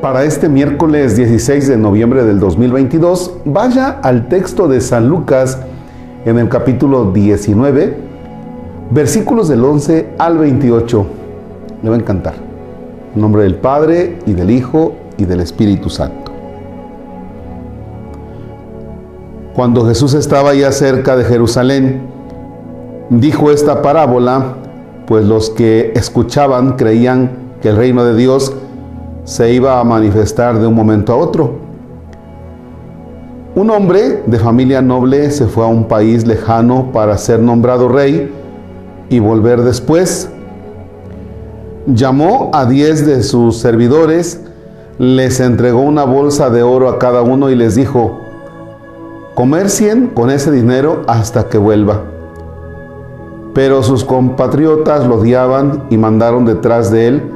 para este miércoles 16 de noviembre del 2022, vaya al texto de San Lucas en el capítulo 19, versículos del 11 al 28. Le va a encantar. En nombre del Padre y del Hijo y del Espíritu Santo. Cuando Jesús estaba ya cerca de Jerusalén, dijo esta parábola, pues los que escuchaban creían que el reino de Dios se iba a manifestar de un momento a otro. Un hombre de familia noble se fue a un país lejano para ser nombrado rey y volver después. Llamó a diez de sus servidores, les entregó una bolsa de oro a cada uno y les dijo, comercien con ese dinero hasta que vuelva. Pero sus compatriotas lo odiaban y mandaron detrás de él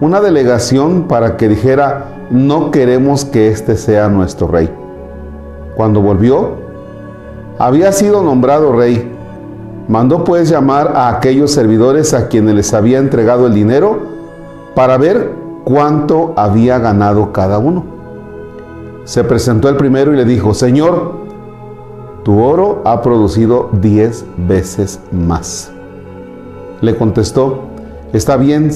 una delegación para que dijera, no queremos que este sea nuestro rey. Cuando volvió, había sido nombrado rey. Mandó pues llamar a aquellos servidores a quienes les había entregado el dinero para ver cuánto había ganado cada uno. Se presentó el primero y le dijo, Señor, tu oro ha producido diez veces más. Le contestó, está bien,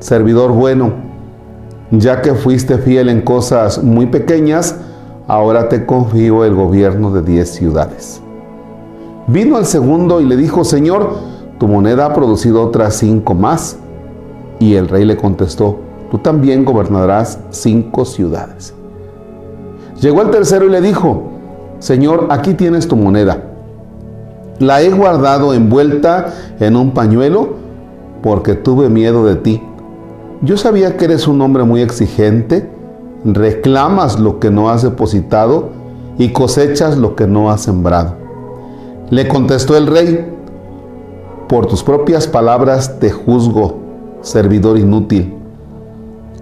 servidor bueno, ya que fuiste fiel en cosas muy pequeñas, ahora te confío el gobierno de diez ciudades. Vino el segundo y le dijo, Señor, tu moneda ha producido otras cinco más. Y el rey le contestó, tú también gobernarás cinco ciudades. Llegó el tercero y le dijo, Señor, aquí tienes tu moneda. La he guardado envuelta en un pañuelo porque tuve miedo de ti yo sabía que eres un hombre muy exigente, reclamas lo que no has depositado y cosechas lo que no has sembrado. Le contestó el rey, por tus propias palabras te juzgo, servidor inútil.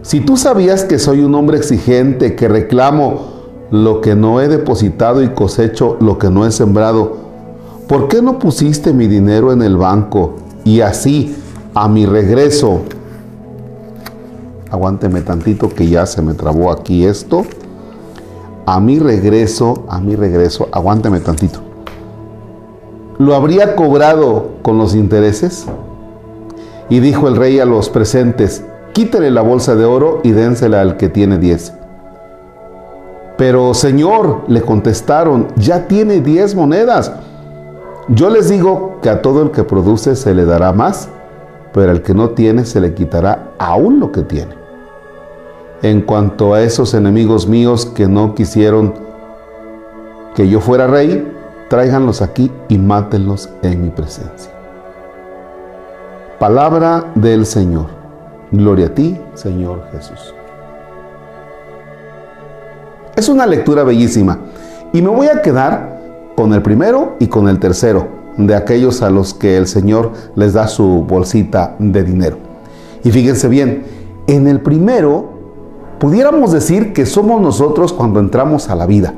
Si tú sabías que soy un hombre exigente, que reclamo lo que no he depositado y cosecho lo que no he sembrado, ¿por qué no pusiste mi dinero en el banco y así, a mi regreso, aguánteme tantito que ya se me trabó aquí esto. A mi regreso, a mi regreso, aguánteme tantito. ¿Lo habría cobrado con los intereses? Y dijo el rey a los presentes, quítele la bolsa de oro y dénsela al que tiene diez. Pero Señor, le contestaron, ya tiene diez monedas. Yo les digo que a todo el que produce se le dará más, pero al que no tiene se le quitará aún lo que tiene en cuanto a esos enemigos míos que no quisieron que yo fuera rey, tráiganlos aquí y mátenlos en mi presencia. Palabra del Señor. Gloria a ti, Señor Jesús. Es una lectura bellísima y me voy a quedar con el primero y con el tercero de aquellos a los que el Señor les da su bolsita de dinero. Y fíjense bien, en el primero Pudiéramos decir que somos nosotros cuando entramos a la vida.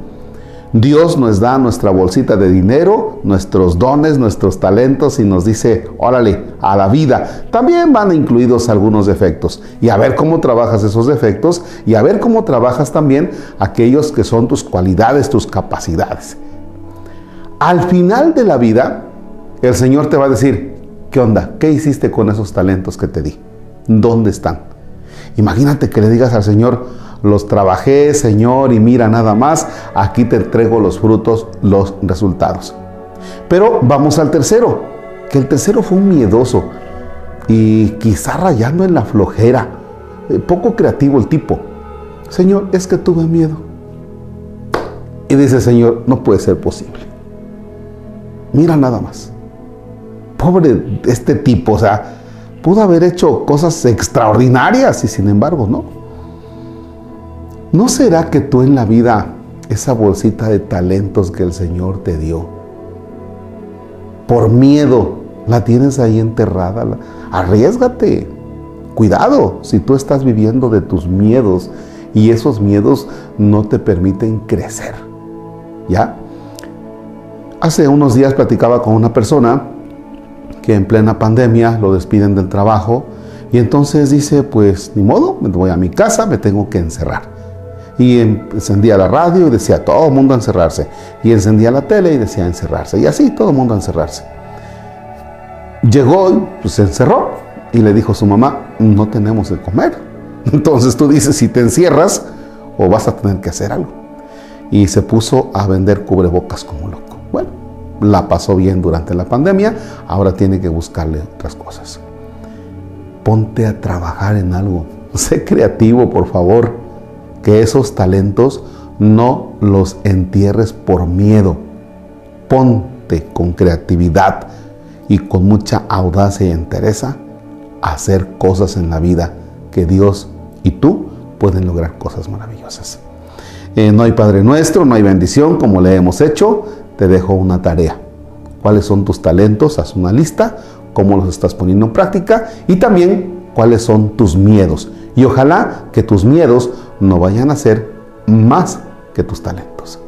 Dios nos da nuestra bolsita de dinero, nuestros dones, nuestros talentos y nos dice, órale, a la vida. También van incluidos algunos defectos. Y a ver cómo trabajas esos defectos y a ver cómo trabajas también aquellos que son tus cualidades, tus capacidades. Al final de la vida, el Señor te va a decir, ¿qué onda? ¿Qué hiciste con esos talentos que te di? ¿Dónde están? Imagínate que le digas al Señor, los trabajé, Señor, y mira nada más, aquí te entrego los frutos, los resultados. Pero vamos al tercero, que el tercero fue un miedoso y quizá rayando en la flojera, eh, poco creativo el tipo. Señor, es que tuve miedo. Y dice, Señor, no puede ser posible. Mira nada más. Pobre este tipo, o sea, pudo haber hecho cosas extraordinarias y sin embargo no. ¿No será que tú en la vida, esa bolsita de talentos que el Señor te dio, por miedo, la tienes ahí enterrada? Arriesgate. Cuidado si tú estás viviendo de tus miedos y esos miedos no te permiten crecer. ¿Ya? Hace unos días platicaba con una persona que en plena pandemia lo despiden del trabajo, Y entonces dice, pues ni modo, me voy a mi casa, me tengo que encerrar. Y encendía la radio y decía, todo el mundo encerrarse. Y encendía la tele y decía encerrarse. Y así, todo el mundo encerrarse. Llegó, pues se encerró y le dijo a su mamá, no tenemos de comer. Entonces tú dices, si te encierras, o vas a tener que hacer algo. Y se puso a vender cubrebocas como la pasó bien durante la pandemia, ahora tiene que buscarle otras cosas. Ponte a trabajar en algo. Sé creativo, por favor. Que esos talentos no los entierres por miedo. Ponte con creatividad y con mucha audacia y entereza a hacer cosas en la vida que Dios y tú pueden lograr cosas maravillosas. Eh, no hay Padre Nuestro, no hay bendición como le hemos hecho. Te dejo una tarea. ¿Cuáles son tus talentos? Haz una lista. ¿Cómo los estás poniendo en práctica? Y también cuáles son tus miedos. Y ojalá que tus miedos no vayan a ser más que tus talentos.